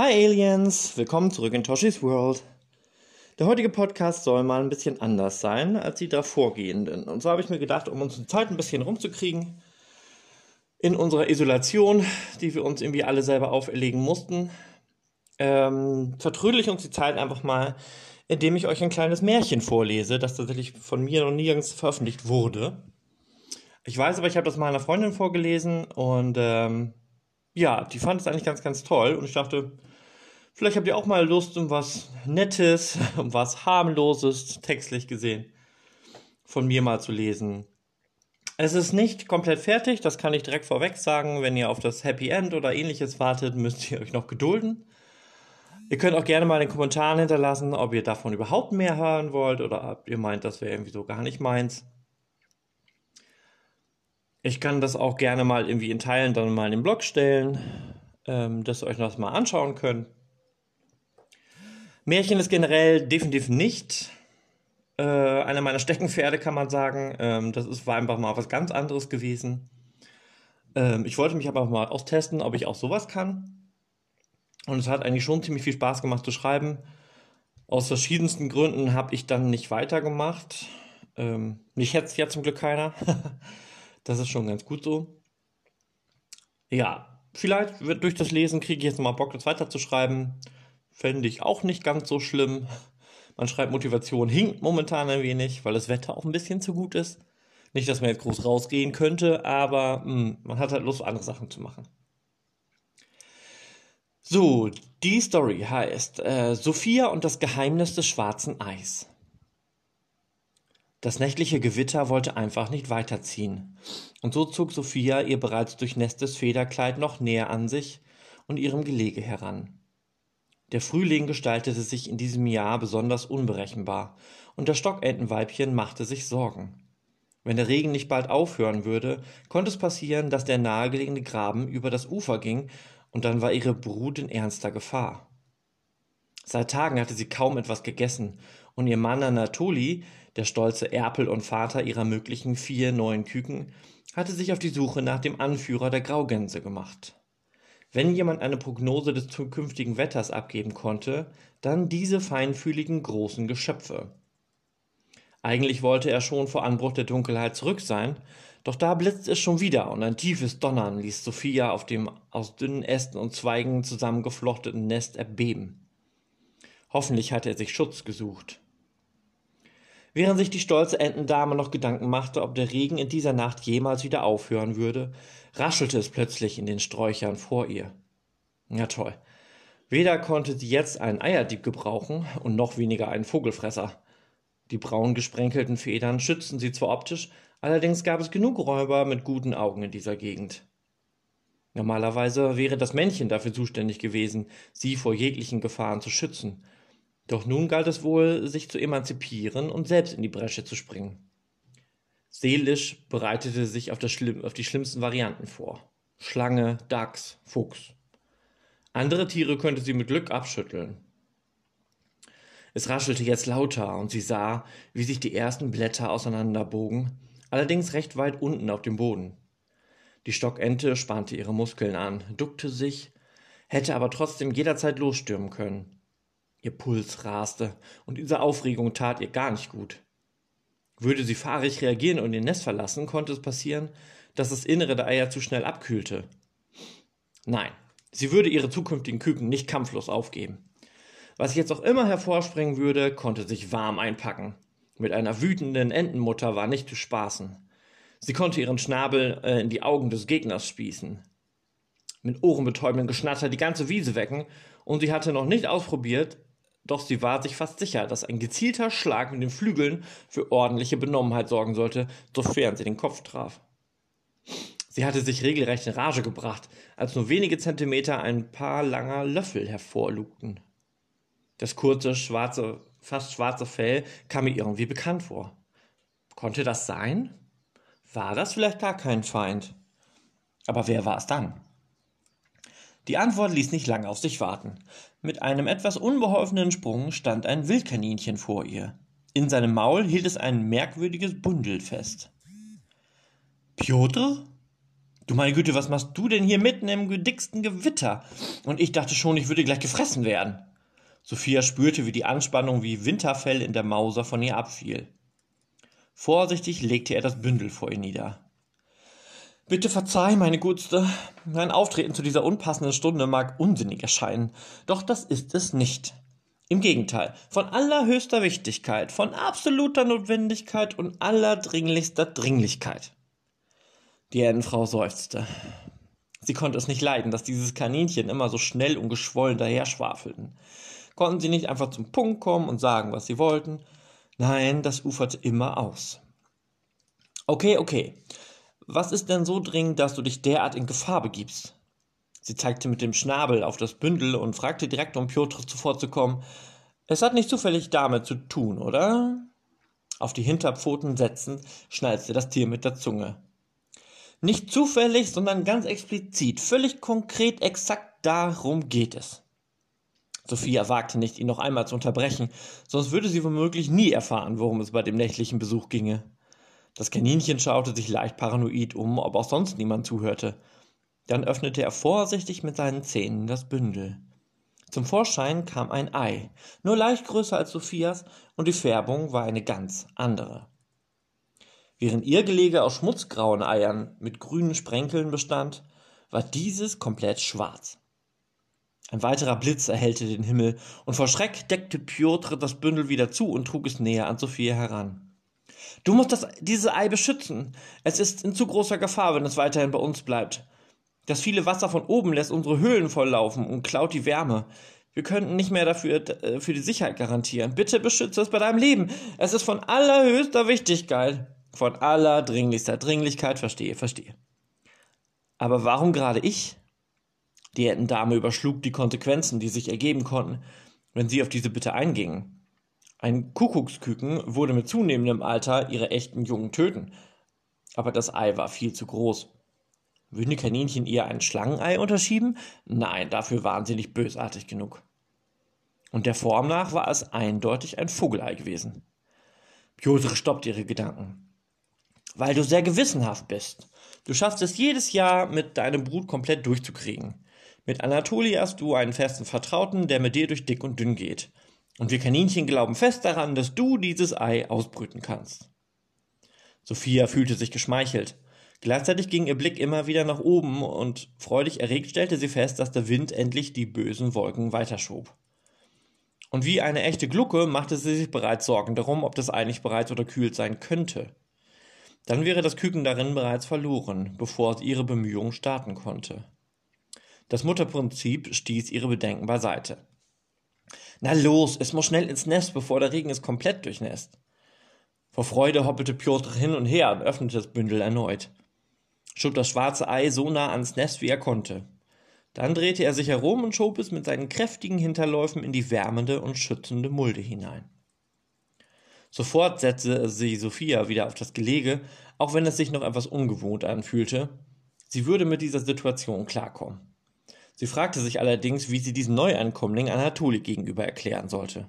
Hi Aliens, willkommen zurück in Toshis World. Der heutige Podcast soll mal ein bisschen anders sein als die davorgehenden. Und so habe ich mir gedacht, um unsere Zeit ein bisschen rumzukriegen, in unserer Isolation, die wir uns irgendwie alle selber auferlegen mussten, ähm, vertrödel ich uns die Zeit einfach mal, indem ich euch ein kleines Märchen vorlese, das tatsächlich von mir noch nirgends veröffentlicht wurde. Ich weiß aber, ich habe das mal einer Freundin vorgelesen und ähm, ja, die fand es eigentlich ganz, ganz toll und ich dachte, vielleicht habt ihr auch mal Lust um was Nettes, um was harmloses, textlich gesehen, von mir mal zu lesen. Es ist nicht komplett fertig, das kann ich direkt vorweg sagen. Wenn ihr auf das Happy End oder ähnliches wartet, müsst ihr euch noch gedulden. Ihr könnt auch gerne mal in den Kommentaren hinterlassen, ob ihr davon überhaupt mehr hören wollt oder ob ihr meint, das wäre irgendwie so gar nicht meins. Ich kann das auch gerne mal irgendwie in Teilen dann mal in den Blog stellen, ähm, dass ihr euch das mal anschauen könnt. Märchen ist generell definitiv nicht äh, einer meiner Steckenpferde, kann man sagen. Ähm, das ist, war einfach mal was ganz anderes gewesen. Ähm, ich wollte mich aber mal austesten, ob ich auch sowas kann. Und es hat eigentlich schon ziemlich viel Spaß gemacht zu schreiben. Aus verschiedensten Gründen habe ich dann nicht weitergemacht. Ähm, mich hetzt ja zum Glück keiner. das ist schon ganz gut so. Ja, vielleicht wird durch das Lesen kriege ich jetzt nochmal Bock, das weiterzuschreiben. Fände ich auch nicht ganz so schlimm. Man schreibt, Motivation hinkt momentan ein wenig, weil das Wetter auch ein bisschen zu gut ist. Nicht, dass man jetzt groß rausgehen könnte, aber mh, hm, man hat halt Lust, andere Sachen zu machen. So, die Story heißt äh, Sophia und das Geheimnis des schwarzen Eis. Das nächtliche Gewitter wollte einfach nicht weiterziehen, und so zog Sophia ihr bereits durchnässtes Federkleid noch näher an sich und ihrem Gelege heran. Der Frühling gestaltete sich in diesem Jahr besonders unberechenbar, und das Stockentenweibchen machte sich Sorgen. Wenn der Regen nicht bald aufhören würde, konnte es passieren, dass der nahegelegene Graben über das Ufer ging, und dann war ihre Brut in ernster Gefahr. Seit Tagen hatte sie kaum etwas gegessen, und ihr Mann Anatoli, der stolze Erpel und Vater ihrer möglichen vier neuen Küken, hatte sich auf die Suche nach dem Anführer der Graugänse gemacht. Wenn jemand eine Prognose des zukünftigen Wetters abgeben konnte, dann diese feinfühligen großen Geschöpfe. Eigentlich wollte er schon vor Anbruch der Dunkelheit zurück sein, doch da blitzt es schon wieder und ein tiefes Donnern ließ Sophia auf dem aus dünnen Ästen und Zweigen zusammengeflochtenen Nest erbeben. Hoffentlich hatte er sich Schutz gesucht. Während sich die stolze Entendame noch Gedanken machte, ob der Regen in dieser Nacht jemals wieder aufhören würde, raschelte es plötzlich in den Sträuchern vor ihr. Ja toll. Weder konnte sie jetzt einen Eierdieb gebrauchen und noch weniger einen Vogelfresser. Die braun gesprenkelten Federn schützten sie zwar optisch, allerdings gab es genug Räuber mit guten Augen in dieser Gegend. Normalerweise wäre das Männchen dafür zuständig gewesen, sie vor jeglichen Gefahren zu schützen. Doch nun galt es wohl, sich zu emanzipieren und selbst in die Bresche zu springen. Seelisch bereitete sich auf, Schlimm, auf die schlimmsten Varianten vor. Schlange, Dachs, Fuchs. Andere Tiere könnte sie mit Glück abschütteln. Es raschelte jetzt lauter und sie sah, wie sich die ersten Blätter auseinanderbogen, allerdings recht weit unten auf dem Boden. Die Stockente spannte ihre Muskeln an, duckte sich, hätte aber trotzdem jederzeit losstürmen können. Ihr Puls raste, und diese Aufregung tat ihr gar nicht gut. Würde sie fahrig reagieren und ihr Nest verlassen, konnte es passieren, dass das Innere der Eier zu schnell abkühlte. Nein, sie würde ihre zukünftigen Küken nicht kampflos aufgeben. Was jetzt auch immer hervorspringen würde, konnte sich warm einpacken. Mit einer wütenden Entenmutter war nicht zu spaßen. Sie konnte ihren Schnabel äh, in die Augen des Gegners spießen. Mit ohrenbetäubendem Geschnatter die ganze Wiese wecken, und sie hatte noch nicht ausprobiert, doch sie war sich fast sicher, dass ein gezielter Schlag mit den Flügeln für ordentliche Benommenheit sorgen sollte, sofern sie den Kopf traf. Sie hatte sich regelrecht in Rage gebracht, als nur wenige Zentimeter ein paar langer Löffel hervorlugten. Das kurze, schwarze, fast schwarze Fell kam mir irgendwie bekannt vor. Konnte das sein? War das vielleicht gar kein Feind? Aber wer war es dann? Die Antwort ließ nicht lange auf sich warten. Mit einem etwas unbeholfenen Sprung stand ein Wildkaninchen vor ihr. In seinem Maul hielt es ein merkwürdiges Bündel fest. Piotr? Du meine Güte, was machst du denn hier mitten im dicksten Gewitter? Und ich dachte schon, ich würde gleich gefressen werden. Sophia spürte, wie die Anspannung wie Winterfell in der Mauser von ihr abfiel. Vorsichtig legte er das Bündel vor ihr nieder. Bitte verzeih, meine Gutste. Mein Auftreten zu dieser unpassenden Stunde mag unsinnig erscheinen, doch das ist es nicht. Im Gegenteil, von allerhöchster Wichtigkeit, von absoluter Notwendigkeit und allerdringlichster Dringlichkeit. Die Ennenfrau seufzte. Sie konnte es nicht leiden, dass dieses Kaninchen immer so schnell und geschwollen daherschwafelten. Konnten sie nicht einfach zum Punkt kommen und sagen, was sie wollten? Nein, das uferte immer aus. Okay, okay. Was ist denn so dringend, dass du dich derart in Gefahr begibst? Sie zeigte mit dem Schnabel auf das Bündel und fragte direkt, um Piotr zuvorzukommen. Es hat nicht zufällig damit zu tun, oder? Auf die Hinterpfoten setzend, schnalzte das Tier mit der Zunge. Nicht zufällig, sondern ganz explizit, völlig konkret, exakt darum geht es. Sophia wagte nicht, ihn noch einmal zu unterbrechen, sonst würde sie womöglich nie erfahren, worum es bei dem nächtlichen Besuch ginge. Das Kaninchen schaute sich leicht paranoid um, ob auch sonst niemand zuhörte. Dann öffnete er vorsichtig mit seinen Zähnen das Bündel. Zum Vorschein kam ein Ei, nur leicht größer als Sophias, und die Färbung war eine ganz andere. Während ihr Gelege aus schmutzgrauen Eiern mit grünen Sprenkeln bestand, war dieses komplett schwarz. Ein weiterer Blitz erhellte den Himmel, und vor Schreck deckte Piotr das Bündel wieder zu und trug es näher an Sophia heran. Du musst das, dieses Ei beschützen. Es ist in zu großer Gefahr, wenn es weiterhin bei uns bleibt. Das viele Wasser von oben lässt unsere Höhlen volllaufen und klaut die Wärme. Wir könnten nicht mehr dafür äh, für die Sicherheit garantieren. Bitte beschütze es bei deinem Leben. Es ist von allerhöchster Wichtigkeit. Von allerdringlichster Dringlichkeit, verstehe, verstehe. Aber warum gerade ich? Die Entendame überschlug die Konsequenzen, die sich ergeben konnten, wenn sie auf diese Bitte eingingen. Ein Kuckucksküken würde mit zunehmendem Alter ihre echten Jungen töten. Aber das Ei war viel zu groß. Würden die Kaninchen ihr ein Schlangenei unterschieben? Nein, dafür waren sie nicht bösartig genug. Und der Form nach war es eindeutig ein Vogelei gewesen. Piotr stoppte ihre Gedanken. Weil du sehr gewissenhaft bist. Du schaffst es jedes Jahr, mit deinem Brut komplett durchzukriegen. Mit Anatoli hast du einen festen Vertrauten, der mit dir durch dick und dünn geht. Und wir Kaninchen glauben fest daran, dass du dieses Ei ausbrüten kannst. Sophia fühlte sich geschmeichelt. Gleichzeitig ging ihr Blick immer wieder nach oben und freudig erregt stellte sie fest, dass der Wind endlich die bösen Wolken weiterschob. Und wie eine echte Glucke machte sie sich bereits Sorgen darum, ob das Ei nicht bereits unterkühlt sein könnte. Dann wäre das Küken darin bereits verloren, bevor sie ihre Bemühungen starten konnte. Das Mutterprinzip stieß ihre Bedenken beiseite. Na los, es muss schnell ins Nest, bevor der Regen es komplett durchnässt. Vor Freude hoppelte Piotr hin und her und öffnete das Bündel erneut. Schob das schwarze Ei so nah ans Nest, wie er konnte. Dann drehte er sich herum und schob es mit seinen kräftigen Hinterläufen in die wärmende und schützende Mulde hinein. Sofort setzte sie Sophia wieder auf das Gelege, auch wenn es sich noch etwas ungewohnt anfühlte. Sie würde mit dieser Situation klarkommen. Sie fragte sich allerdings, wie sie diesen Neuankömmling Anatoli gegenüber erklären sollte.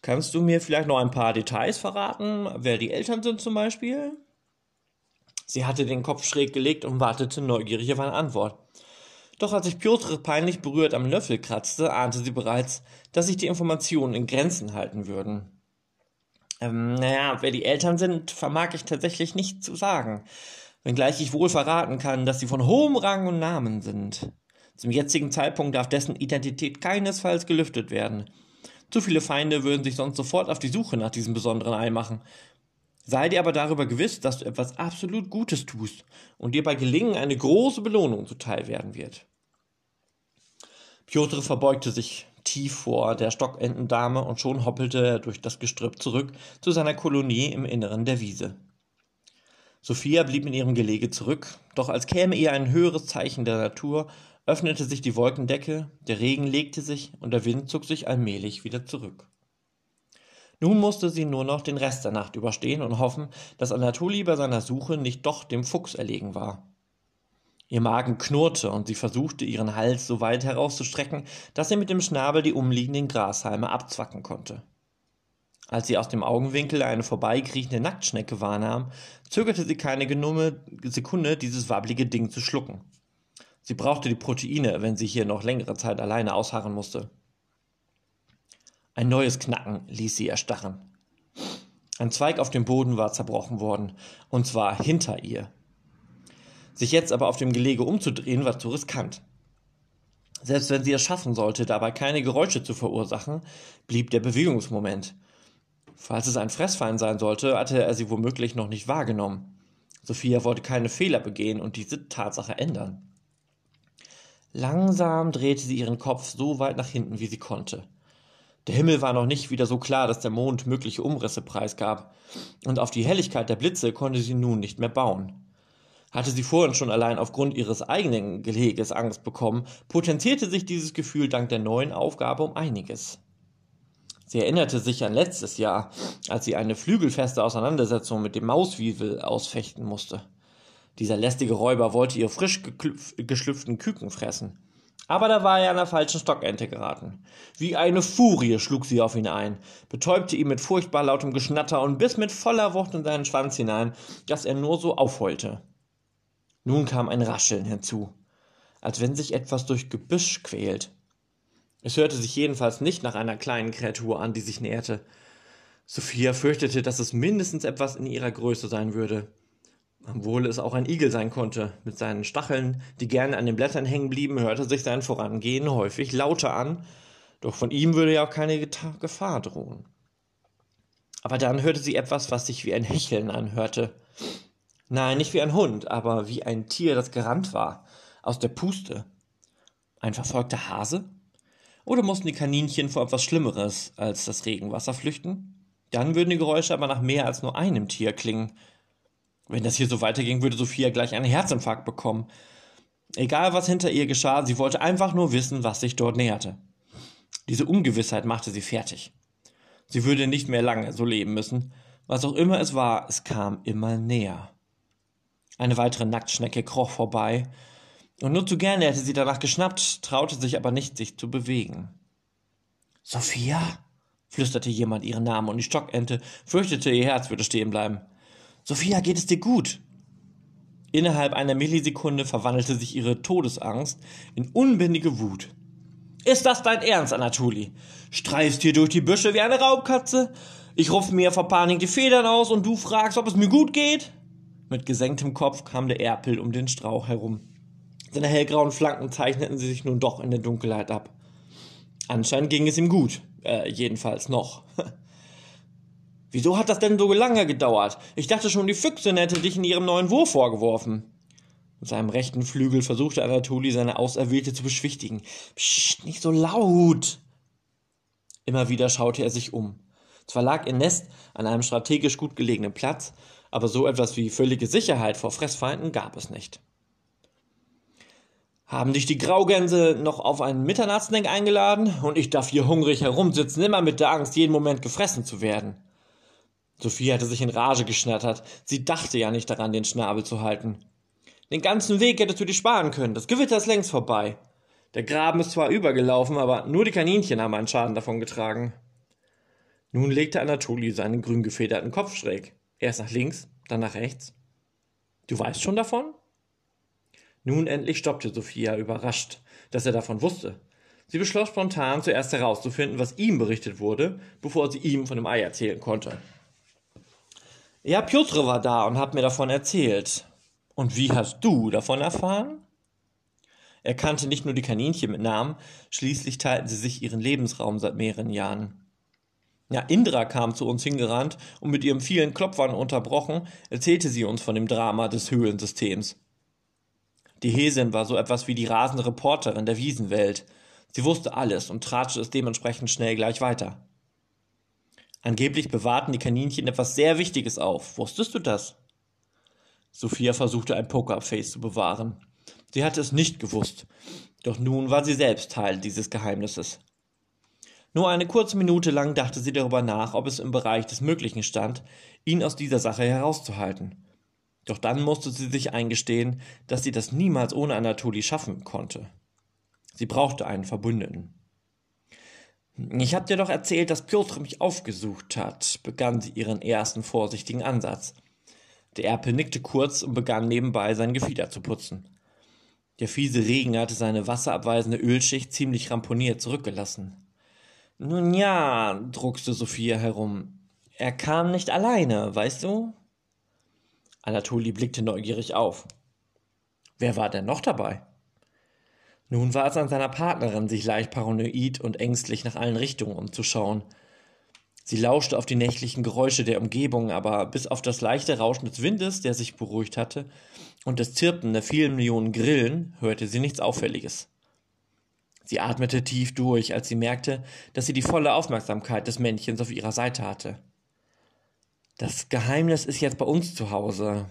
Kannst du mir vielleicht noch ein paar Details verraten, wer die Eltern sind zum Beispiel? Sie hatte den Kopf schräg gelegt und wartete neugierig auf eine Antwort. Doch als sich Piotr peinlich berührt am Löffel kratzte, ahnte sie bereits, dass sich die Informationen in Grenzen halten würden. Ähm, naja, wer die Eltern sind, vermag ich tatsächlich nicht zu sagen wenngleich ich wohl verraten kann, dass sie von hohem Rang und Namen sind. Zum jetzigen Zeitpunkt darf dessen Identität keinesfalls gelüftet werden. Zu viele Feinde würden sich sonst sofort auf die Suche nach diesem besonderen Ei machen. Sei dir aber darüber gewiss, dass du etwas absolut Gutes tust und dir bei Gelingen eine große Belohnung zuteil werden wird. Piotr verbeugte sich tief vor der Stockentendame und schon hoppelte er durch das Gestrüpp zurück zu seiner Kolonie im Inneren der Wiese. Sophia blieb in ihrem Gelege zurück, doch als käme ihr ein höheres Zeichen der Natur, öffnete sich die Wolkendecke, der Regen legte sich und der Wind zog sich allmählich wieder zurück. Nun musste sie nur noch den Rest der Nacht überstehen und hoffen, dass Anatoli bei seiner Suche nicht doch dem Fuchs erlegen war. Ihr Magen knurrte und sie versuchte, ihren Hals so weit herauszustrecken, dass sie mit dem Schnabel die umliegenden Grashalme abzwacken konnte. Als sie aus dem Augenwinkel eine vorbeikriechende Nacktschnecke wahrnahm, zögerte sie keine genumme Sekunde, dieses wabbelige Ding zu schlucken. Sie brauchte die Proteine, wenn sie hier noch längere Zeit alleine ausharren musste. Ein neues Knacken ließ sie erstarren. Ein Zweig auf dem Boden war zerbrochen worden, und zwar hinter ihr. Sich jetzt aber auf dem Gelege umzudrehen, war zu riskant. Selbst wenn sie es schaffen sollte, dabei keine Geräusche zu verursachen, blieb der Bewegungsmoment. Falls es ein Fressfeind sein sollte, hatte er sie womöglich noch nicht wahrgenommen. Sophia wollte keine Fehler begehen und diese Tatsache ändern. Langsam drehte sie ihren Kopf so weit nach hinten, wie sie konnte. Der Himmel war noch nicht wieder so klar, dass der Mond mögliche Umrisse preisgab, und auf die Helligkeit der Blitze konnte sie nun nicht mehr bauen. Hatte sie vorhin schon allein aufgrund ihres eigenen Geleges Angst bekommen, potenzierte sich dieses Gefühl dank der neuen Aufgabe um einiges. Sie erinnerte sich an letztes Jahr, als sie eine flügelfeste Auseinandersetzung mit dem Mauswiesel ausfechten musste. Dieser lästige Räuber wollte ihr frisch geschlüpften Küken fressen. Aber da war er an der falschen Stockente geraten. Wie eine Furie schlug sie auf ihn ein, betäubte ihn mit furchtbar lautem Geschnatter und biss mit voller Wucht in seinen Schwanz hinein, dass er nur so aufheulte. Nun kam ein Rascheln hinzu, als wenn sich etwas durch Gebüsch quält. Es hörte sich jedenfalls nicht nach einer kleinen Kreatur an, die sich näherte. Sophia fürchtete, dass es mindestens etwas in ihrer Größe sein würde. Obwohl es auch ein Igel sein konnte. Mit seinen Stacheln, die gerne an den Blättern hängen blieben, hörte sich sein Vorangehen häufig lauter an, doch von ihm würde ja auch keine Gefahr drohen. Aber dann hörte sie etwas, was sich wie ein Hecheln anhörte. Nein, nicht wie ein Hund, aber wie ein Tier, das gerannt war, aus der Puste. Ein verfolgter Hase? Oder mussten die Kaninchen vor etwas Schlimmeres als das Regenwasser flüchten? Dann würden die Geräusche aber nach mehr als nur einem Tier klingen. Wenn das hier so weiterging, würde Sophia gleich einen Herzinfarkt bekommen. Egal was hinter ihr geschah, sie wollte einfach nur wissen, was sich dort näherte. Diese Ungewissheit machte sie fertig. Sie würde nicht mehr lange so leben müssen. Was auch immer es war, es kam immer näher. Eine weitere Nacktschnecke kroch vorbei, und nur zu gerne hätte sie danach geschnappt, traute sich aber nicht, sich zu bewegen. Sophia? flüsterte jemand ihren Namen und die Stockente fürchtete, ihr Herz würde stehen bleiben. Sophia, geht es dir gut? Innerhalb einer Millisekunde verwandelte sich ihre Todesangst in unbändige Wut. Ist das dein Ernst, Anatoli? Streifst hier durch die Büsche wie eine Raubkatze? Ich rupfe mir vor Panik die Federn aus und du fragst, ob es mir gut geht? Mit gesenktem Kopf kam der Erpel um den Strauch herum. Seine hellgrauen Flanken zeichneten sich nun doch in der Dunkelheit ab. Anscheinend ging es ihm gut, äh, jedenfalls noch. Wieso hat das denn so lange gedauert? Ich dachte schon, die Füchsin hätte dich in ihrem neuen Wurf vorgeworfen. Mit seinem rechten Flügel versuchte Anatoli seine Auserwählte zu beschwichtigen. Psst, nicht so laut! Immer wieder schaute er sich um. Zwar lag ihr Nest an einem strategisch gut gelegenen Platz, aber so etwas wie völlige Sicherheit vor Fressfeinden gab es nicht. Haben dich die Graugänse noch auf einen Mitternachtsnack eingeladen und ich darf hier hungrig herumsitzen, immer mit der Angst, jeden Moment gefressen zu werden. Sophie hatte sich in Rage geschnattert. Sie dachte ja nicht daran, den Schnabel zu halten. Den ganzen Weg hättest du dir sparen können. Das Gewitter ist längst vorbei. Der Graben ist zwar übergelaufen, aber nur die Kaninchen haben einen Schaden davon getragen. Nun legte Anatoli seinen grün gefederten Kopf schräg. Erst nach links, dann nach rechts. Du weißt schon davon? Nun endlich stoppte Sophia überrascht, dass er davon wusste. Sie beschloss spontan zuerst herauszufinden, was ihm berichtet wurde, bevor sie ihm von dem Ei erzählen konnte. Ja, Piotr war da und hat mir davon erzählt. Und wie hast du davon erfahren? Er kannte nicht nur die Kaninchen mit Namen, schließlich teilten sie sich ihren Lebensraum seit mehreren Jahren. Ja, Indra kam zu uns hingerannt und mit ihrem vielen Klopfern unterbrochen, erzählte sie uns von dem Drama des Höhlensystems. Die Häsin war so etwas wie die rasende Reporterin der Wiesenwelt. Sie wusste alles und tratschte es dementsprechend schnell gleich weiter. Angeblich bewahrten die Kaninchen etwas sehr Wichtiges auf. Wusstest du das? Sophia versuchte ein Pokerface zu bewahren. Sie hatte es nicht gewusst, doch nun war sie selbst Teil dieses Geheimnisses. Nur eine kurze Minute lang dachte sie darüber nach, ob es im Bereich des Möglichen stand, ihn aus dieser Sache herauszuhalten. Doch dann musste sie sich eingestehen, dass sie das niemals ohne Anatoli schaffen konnte. Sie brauchte einen Verbündeten. Ich hab dir doch erzählt, dass Piotr mich aufgesucht hat, begann sie ihren ersten vorsichtigen Ansatz. Der Erpel nickte kurz und begann nebenbei sein Gefieder zu putzen. Der fiese Regen hatte seine wasserabweisende Ölschicht ziemlich ramponiert zurückgelassen. Nun ja, druckste Sophia herum. Er kam nicht alleine, weißt du? Anatoli blickte neugierig auf. Wer war denn noch dabei? Nun war es an seiner Partnerin, sich leicht paranoid und ängstlich nach allen Richtungen umzuschauen. Sie lauschte auf die nächtlichen Geräusche der Umgebung, aber bis auf das leichte Rauschen des Windes, der sich beruhigt hatte, und das Zirpen der vielen Millionen Grillen hörte sie nichts Auffälliges. Sie atmete tief durch, als sie merkte, dass sie die volle Aufmerksamkeit des Männchens auf ihrer Seite hatte. Das Geheimnis ist jetzt bei uns zu Hause.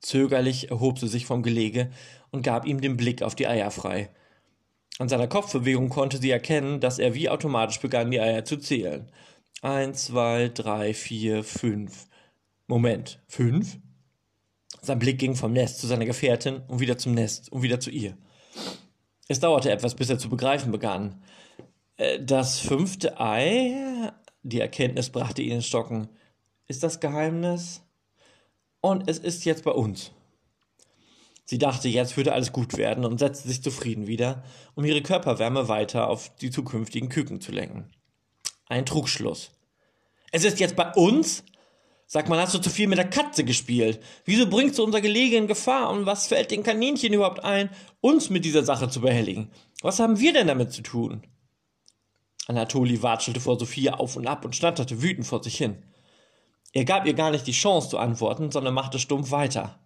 Zögerlich erhob sie sich vom Gelege und gab ihm den Blick auf die Eier frei. An seiner Kopfbewegung konnte sie erkennen, dass er wie automatisch begann, die Eier zu zählen. Eins, zwei, drei, vier, fünf. Moment, fünf? Sein Blick ging vom Nest zu seiner Gefährtin und wieder zum Nest und wieder zu ihr. Es dauerte etwas, bis er zu begreifen begann. Äh, das fünfte Ei, die Erkenntnis brachte ihn ins Stocken, ist das Geheimnis. Und es ist jetzt bei uns. Sie dachte, jetzt würde alles gut werden und setzte sich zufrieden wieder, um ihre Körperwärme weiter auf die zukünftigen Küken zu lenken. Ein Trugschluss. Es ist jetzt bei uns? Sag mal, hast du zu viel mit der Katze gespielt? Wieso bringst du unser Gelege in Gefahr und was fällt den Kaninchen überhaupt ein, uns mit dieser Sache zu behelligen? Was haben wir denn damit zu tun? Anatoli watschelte vor Sophia auf und ab und schnatterte wütend vor sich hin. Er gab ihr gar nicht die Chance zu antworten, sondern machte stumpf weiter.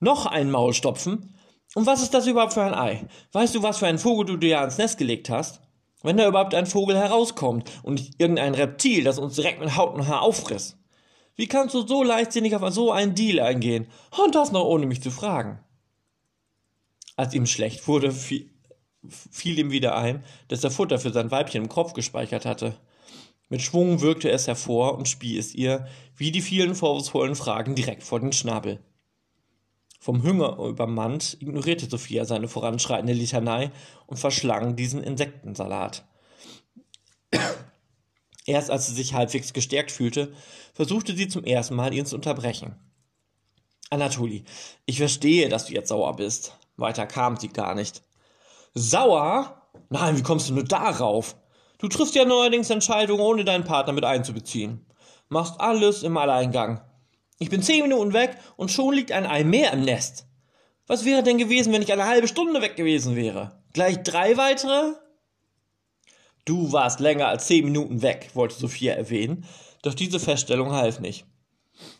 Noch ein Maulstopfen? Und was ist das überhaupt für ein Ei? Weißt du, was für einen Vogel du dir ans Nest gelegt hast? Wenn da überhaupt ein Vogel herauskommt und nicht irgendein Reptil, das uns direkt mit Haut und Haar auffrisst. Wie kannst du so leichtsinnig auf so einen Deal eingehen? Und das noch ohne mich zu fragen. Als ihm schlecht wurde, fiel ihm wieder ein, dass er Futter für sein Weibchen im Kopf gespeichert hatte. Mit Schwung wirkte es hervor und spie es ihr, wie die vielen vorwurfsvollen Fragen, direkt vor den Schnabel. Vom Hunger übermannt ignorierte Sophia seine voranschreitende Litanei und verschlang diesen Insektensalat. Erst als sie sich halbwegs gestärkt fühlte, versuchte sie zum ersten Mal, ihn zu unterbrechen. Anatoli, ich verstehe, dass du jetzt sauer bist. Weiter kam sie gar nicht. Sauer? Nein, wie kommst du nur darauf? Du triffst ja neuerdings Entscheidungen, ohne deinen Partner mit einzubeziehen. Machst alles im Alleingang. Ich bin zehn Minuten weg und schon liegt ein Ei mehr im Nest. Was wäre denn gewesen, wenn ich eine halbe Stunde weg gewesen wäre? Gleich drei weitere? Du warst länger als zehn Minuten weg, wollte Sophia erwähnen, doch diese Feststellung half nicht.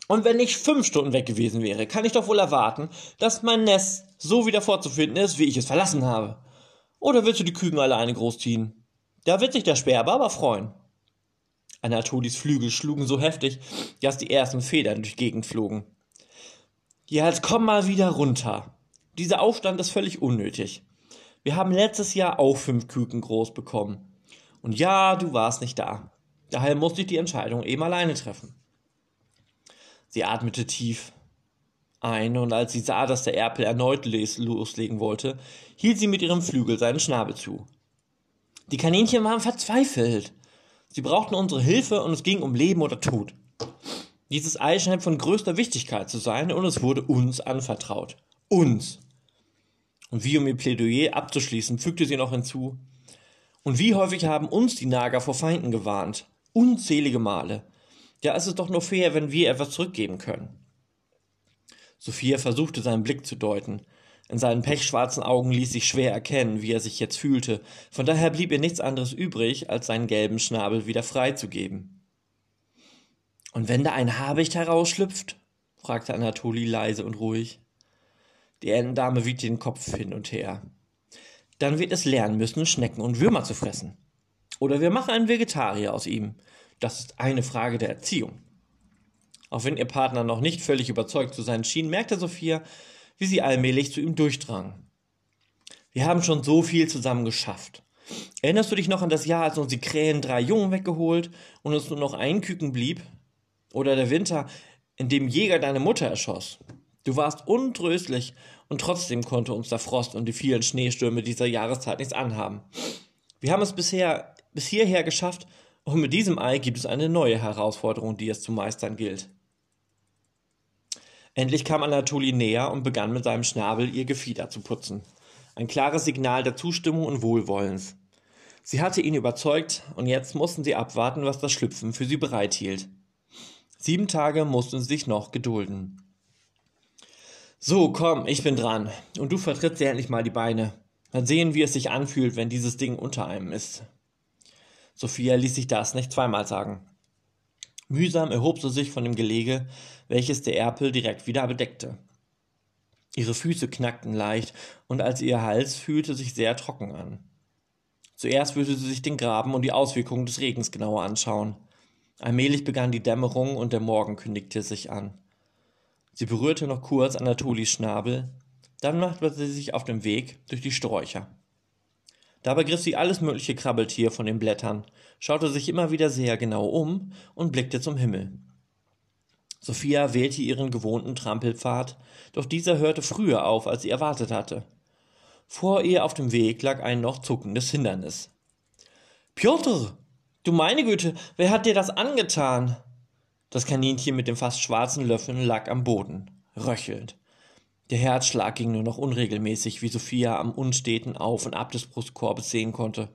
Und wenn ich fünf Stunden weg gewesen wäre, kann ich doch wohl erwarten, dass mein Nest so wieder vorzufinden ist, wie ich es verlassen habe. Oder willst du die Küken alleine großziehen? Da wird sich der Sperber aber freuen. Anatolis Flügel schlugen so heftig, dass die ersten Federn durch Gegend flogen. Ja, jetzt komm mal wieder runter. Dieser Aufstand ist völlig unnötig. Wir haben letztes Jahr auch fünf Küken groß bekommen. Und ja, du warst nicht da. Daher musste ich die Entscheidung eben alleine treffen. Sie atmete tief ein, und als sie sah, dass der Erpel erneut loslegen wollte, hielt sie mit ihrem Flügel seinen Schnabel zu. Die Kaninchen waren verzweifelt. Sie brauchten unsere Hilfe und es ging um Leben oder Tod. Dieses Ei scheint von größter Wichtigkeit zu sein und es wurde uns anvertraut. Uns. Und wie um ihr Plädoyer abzuschließen, fügte sie noch hinzu, und wie häufig haben uns die Nager vor Feinden gewarnt? Unzählige Male. Ja, es ist doch nur fair, wenn wir etwas zurückgeben können. Sophia versuchte seinen Blick zu deuten. In seinen pechschwarzen Augen ließ sich schwer erkennen, wie er sich jetzt fühlte, von daher blieb ihr nichts anderes übrig, als seinen gelben Schnabel wieder freizugeben. Und wenn da ein Habicht herausschlüpft? fragte Anatoli leise und ruhig. Die Entendame wiegte den Kopf hin und her dann wird es lernen müssen, Schnecken und Würmer zu fressen. Oder wir machen einen Vegetarier aus ihm. Das ist eine Frage der Erziehung. Auch wenn ihr Partner noch nicht völlig überzeugt zu sein schien, merkte Sophia, wie sie allmählich zu ihm durchdrang. Wir haben schon so viel zusammen geschafft. Erinnerst du dich noch an das Jahr, als uns die Krähen drei Jungen weggeholt und uns nur noch ein Küken blieb? Oder der Winter, in dem Jäger deine Mutter erschoss? Du warst untröstlich und trotzdem konnte uns der Frost und die vielen Schneestürme dieser Jahreszeit nichts anhaben. Wir haben es bisher bis hierher geschafft und mit diesem Ei gibt es eine neue Herausforderung, die es zu meistern gilt. Endlich kam Anatoli näher und begann mit seinem Schnabel ihr Gefieder zu putzen. Ein klares Signal der Zustimmung und Wohlwollens. Sie hatte ihn überzeugt und jetzt mussten sie abwarten, was das Schlüpfen für sie bereithielt. Sieben Tage mussten sie sich noch gedulden. So, komm, ich bin dran. Und du vertrittst endlich mal die Beine. Mal sehen, wie es sich anfühlt, wenn dieses Ding unter einem ist. Sophia ließ sich das nicht zweimal sagen. Mühsam erhob sie sich von dem Gelege, welches der Erpel direkt wieder bedeckte. Ihre Füße knackten leicht, und als ihr Hals fühlte sich sehr trocken an. Zuerst würde sie sich den Graben und die Auswirkungen des Regens genauer anschauen. Allmählich begann die Dämmerung und der Morgen kündigte sich an. Sie berührte noch kurz Anatolis Schnabel, dann machte sie sich auf den Weg durch die Sträucher. Dabei griff sie alles mögliche Krabbeltier von den Blättern, schaute sich immer wieder sehr genau um und blickte zum Himmel. Sophia wählte ihren gewohnten Trampelpfad, doch dieser hörte früher auf, als sie erwartet hatte. Vor ihr auf dem Weg lag ein noch zuckendes Hindernis. Piotr, du meine Güte, wer hat dir das angetan? Das Kaninchen mit dem fast schwarzen Löffeln lag am Boden, röchelnd. Der Herzschlag ging nur noch unregelmäßig, wie Sophia am unsteten Auf und Ab des Brustkorbes sehen konnte.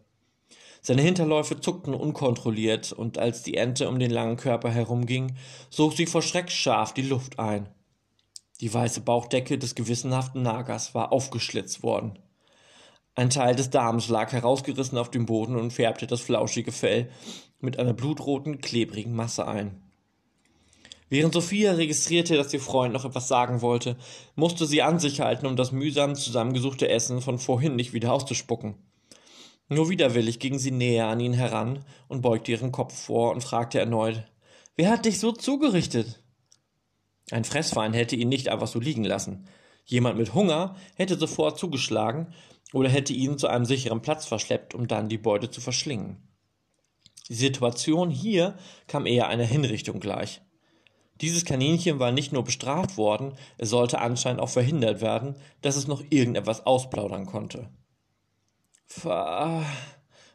Seine Hinterläufe zuckten unkontrolliert, und als die Ente um den langen Körper herumging, sog sie vor Schreck scharf die Luft ein. Die weiße Bauchdecke des gewissenhaften Nagers war aufgeschlitzt worden. Ein Teil des Darms lag herausgerissen auf dem Boden und färbte das flauschige Fell mit einer blutroten, klebrigen Masse ein. Während Sophia registrierte, dass ihr Freund noch etwas sagen wollte, musste sie an sich halten, um das mühsam zusammengesuchte Essen von vorhin nicht wieder auszuspucken. Nur widerwillig ging sie näher an ihn heran und beugte ihren Kopf vor und fragte erneut Wer hat dich so zugerichtet? Ein Fressfeind hätte ihn nicht einfach so liegen lassen. Jemand mit Hunger hätte sofort zugeschlagen oder hätte ihn zu einem sicheren Platz verschleppt, um dann die Beute zu verschlingen. Die Situation hier kam eher einer Hinrichtung gleich. Dieses Kaninchen war nicht nur bestraft worden, es sollte anscheinend auch verhindert werden, dass es noch irgendetwas ausplaudern konnte. Ver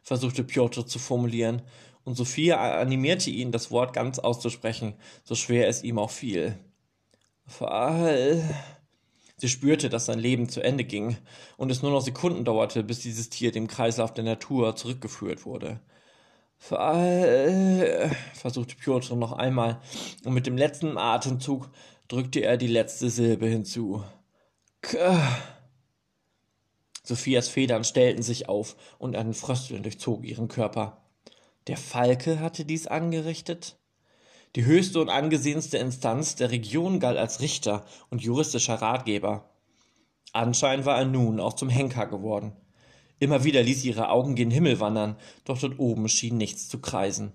versuchte Piotr zu formulieren, und Sophia animierte ihn, das Wort ganz auszusprechen, so schwer es ihm auch fiel. Fall. Sie spürte, dass sein Leben zu Ende ging und es nur noch Sekunden dauerte, bis dieses Tier dem Kreislauf der Natur zurückgeführt wurde. Fall, versuchte Piotr noch einmal, und mit dem letzten Atemzug drückte er die letzte Silbe hinzu. K Sophias Federn stellten sich auf und ein Frösteln durchzog ihren Körper. Der Falke hatte dies angerichtet? Die höchste und angesehenste Instanz der Region galt als Richter und juristischer Ratgeber. Anscheinend war er nun auch zum Henker geworden. Immer wieder ließ sie ihre Augen gen Himmel wandern, doch dort oben schien nichts zu kreisen.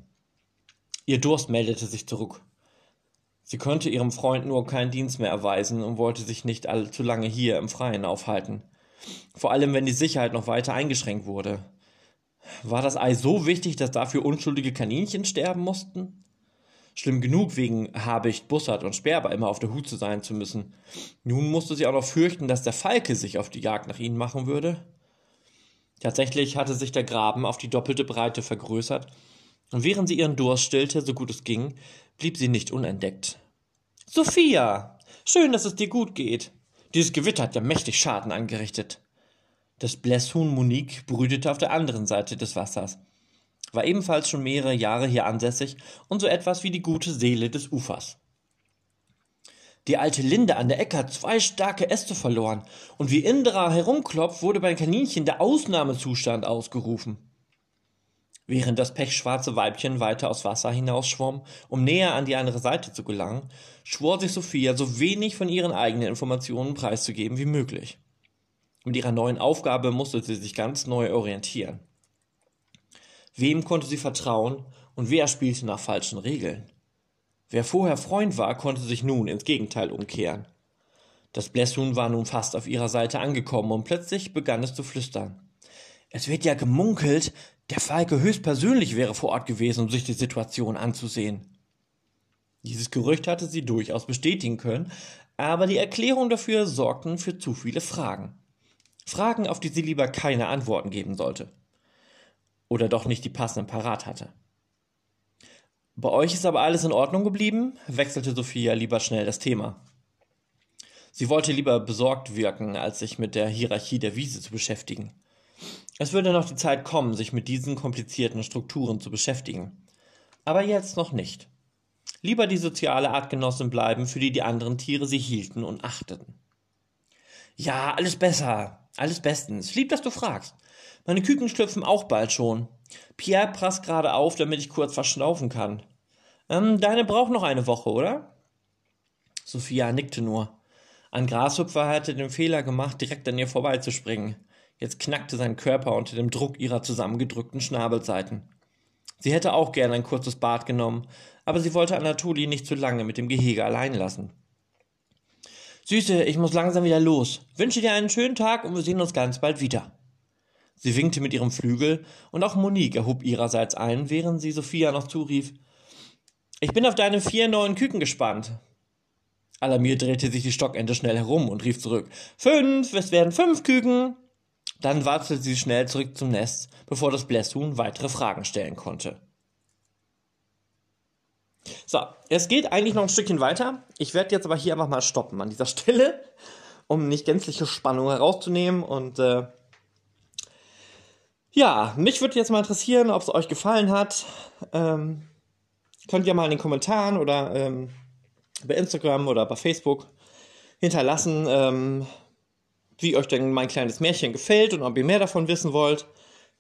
Ihr Durst meldete sich zurück. Sie konnte ihrem Freund nur keinen Dienst mehr erweisen und wollte sich nicht allzu lange hier im Freien aufhalten. Vor allem, wenn die Sicherheit noch weiter eingeschränkt wurde. War das Ei so wichtig, dass dafür unschuldige Kaninchen sterben mussten? Schlimm genug, wegen Habicht, Bussard und Sperber immer auf der Hut zu sein zu müssen. Nun musste sie auch noch fürchten, dass der Falke sich auf die Jagd nach ihnen machen würde. Tatsächlich hatte sich der Graben auf die doppelte Breite vergrößert, und während sie ihren Durst stillte, so gut es ging, blieb sie nicht unentdeckt. Sophia! Schön, dass es dir gut geht. Dieses Gewitter hat ja mächtig Schaden angerichtet. Das Blässhuhn Monique brütete auf der anderen Seite des Wassers, war ebenfalls schon mehrere Jahre hier ansässig und so etwas wie die gute Seele des Ufers. Die alte Linde an der Ecke hat zwei starke Äste verloren, und wie Indra herumklopft, wurde beim Kaninchen der Ausnahmezustand ausgerufen. Während das pechschwarze Weibchen weiter aus Wasser hinausschwamm, um näher an die andere Seite zu gelangen, schwor sich Sophia, so wenig von ihren eigenen Informationen preiszugeben wie möglich. Mit ihrer neuen Aufgabe musste sie sich ganz neu orientieren. Wem konnte sie vertrauen und wer spielte nach falschen Regeln? Wer vorher Freund war, konnte sich nun ins Gegenteil umkehren. Das Blässhuhn war nun fast auf ihrer Seite angekommen und plötzlich begann es zu flüstern. Es wird ja gemunkelt, der Falke höchstpersönlich wäre vor Ort gewesen, um sich die Situation anzusehen. Dieses Gerücht hatte sie durchaus bestätigen können, aber die Erklärungen dafür sorgten für zu viele Fragen. Fragen, auf die sie lieber keine Antworten geben sollte. oder doch nicht die passenden parat hatte. Bei euch ist aber alles in Ordnung geblieben, wechselte Sophia lieber schnell das Thema. Sie wollte lieber besorgt wirken, als sich mit der Hierarchie der Wiese zu beschäftigen. Es würde noch die Zeit kommen, sich mit diesen komplizierten Strukturen zu beschäftigen. Aber jetzt noch nicht. Lieber die soziale Artgenossin bleiben, für die die anderen Tiere sie hielten und achteten. Ja, alles besser, alles bestens. Lieb, dass du fragst. Meine Küken schlüpfen auch bald schon. Pierre prasst gerade auf, damit ich kurz verschnaufen kann. Ähm, deine braucht noch eine Woche, oder? Sophia nickte nur. Ein Grashüpfer hatte den Fehler gemacht, direkt an ihr vorbeizuspringen. Jetzt knackte sein Körper unter dem Druck ihrer zusammengedrückten Schnabelseiten. Sie hätte auch gerne ein kurzes Bad genommen, aber sie wollte Anatoli nicht zu lange mit dem Gehege allein lassen. Süße, ich muss langsam wieder los. Wünsche dir einen schönen Tag und wir sehen uns ganz bald wieder. Sie winkte mit ihrem Flügel und auch Monique erhob ihrerseits ein, während sie Sophia noch zurief. Ich bin auf deine vier neuen Küken gespannt. Alarmiert drehte sich die Stockente schnell herum und rief zurück. Fünf, es werden fünf Küken. Dann watschelte sie schnell zurück zum Nest, bevor das Blässhuhn weitere Fragen stellen konnte. So, es geht eigentlich noch ein Stückchen weiter. Ich werde jetzt aber hier einfach mal stoppen an dieser Stelle, um nicht gänzliche Spannung herauszunehmen. Und äh, ja, mich würde jetzt mal interessieren, ob es euch gefallen hat. Ähm, könnt ihr mal in den Kommentaren oder ähm, bei Instagram oder bei Facebook hinterlassen, ähm, wie euch denn mein kleines Märchen gefällt und ob ihr mehr davon wissen wollt.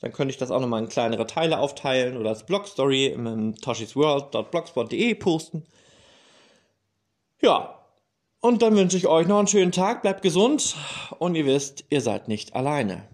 Dann könnte ich das auch nochmal in kleinere Teile aufteilen oder als Blogstory im toshisworld.blogspot.de posten. Ja, und dann wünsche ich euch noch einen schönen Tag, bleibt gesund und ihr wisst, ihr seid nicht alleine.